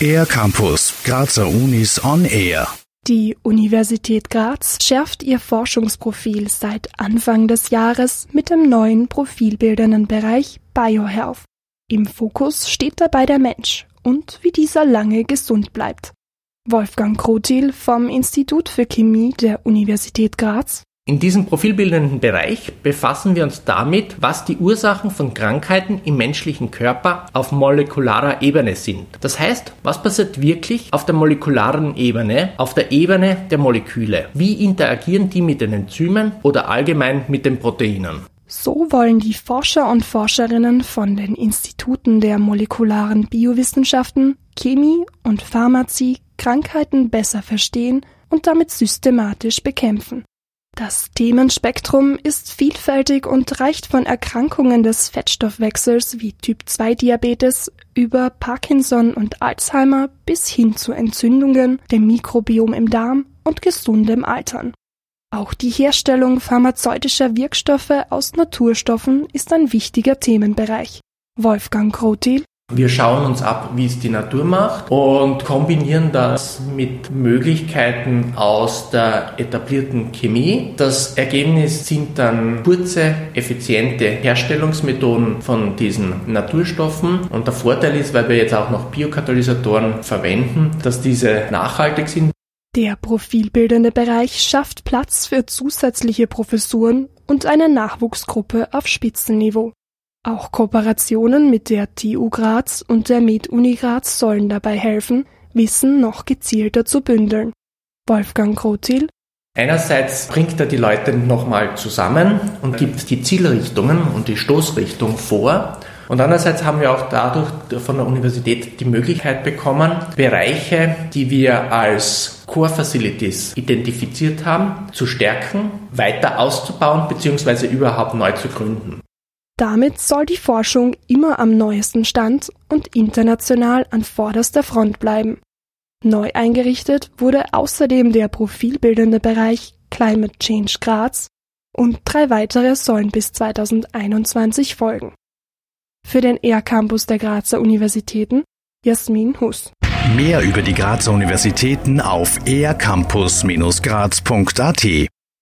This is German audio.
Air Campus, Grazer Unis on Air. Die Universität Graz schärft ihr Forschungsprofil seit Anfang des Jahres mit dem neuen profilbildenden Bereich BioHealth. Im Fokus steht dabei der Mensch und wie dieser lange gesund bleibt. Wolfgang Krotil vom Institut für Chemie der Universität Graz in diesem profilbildenden Bereich befassen wir uns damit, was die Ursachen von Krankheiten im menschlichen Körper auf molekularer Ebene sind. Das heißt, was passiert wirklich auf der molekularen Ebene, auf der Ebene der Moleküle? Wie interagieren die mit den Enzymen oder allgemein mit den Proteinen? So wollen die Forscher und Forscherinnen von den Instituten der molekularen Biowissenschaften, Chemie und Pharmazie Krankheiten besser verstehen und damit systematisch bekämpfen. Das Themenspektrum ist vielfältig und reicht von Erkrankungen des Fettstoffwechsels wie Typ-2-Diabetes über Parkinson und Alzheimer bis hin zu Entzündungen, dem Mikrobiom im Darm und gesundem Altern. Auch die Herstellung pharmazeutischer Wirkstoffe aus Naturstoffen ist ein wichtiger Themenbereich. Wolfgang Krotil wir schauen uns ab, wie es die Natur macht und kombinieren das mit Möglichkeiten aus der etablierten Chemie. Das Ergebnis sind dann kurze, effiziente Herstellungsmethoden von diesen Naturstoffen. Und der Vorteil ist, weil wir jetzt auch noch Biokatalysatoren verwenden, dass diese nachhaltig sind. Der profilbildende Bereich schafft Platz für zusätzliche Professuren und eine Nachwuchsgruppe auf Spitzenniveau. Auch Kooperationen mit der TU Graz und der MedUni Graz sollen dabei helfen, Wissen noch gezielter zu bündeln. Wolfgang Krotil Einerseits bringt er die Leute nochmal zusammen und gibt die Zielrichtungen und die Stoßrichtung vor. Und andererseits haben wir auch dadurch von der Universität die Möglichkeit bekommen, Bereiche, die wir als Core Facilities identifiziert haben, zu stärken, weiter auszubauen bzw. überhaupt neu zu gründen. Damit soll die Forschung immer am neuesten Stand und international an vorderster Front bleiben. Neu eingerichtet wurde außerdem der profilbildende Bereich Climate Change Graz und drei weitere sollen bis 2021 folgen. Für den ER Campus der Grazer Universitäten Jasmin Huss. Mehr über die Grazer Universitäten auf ercampus-graz.at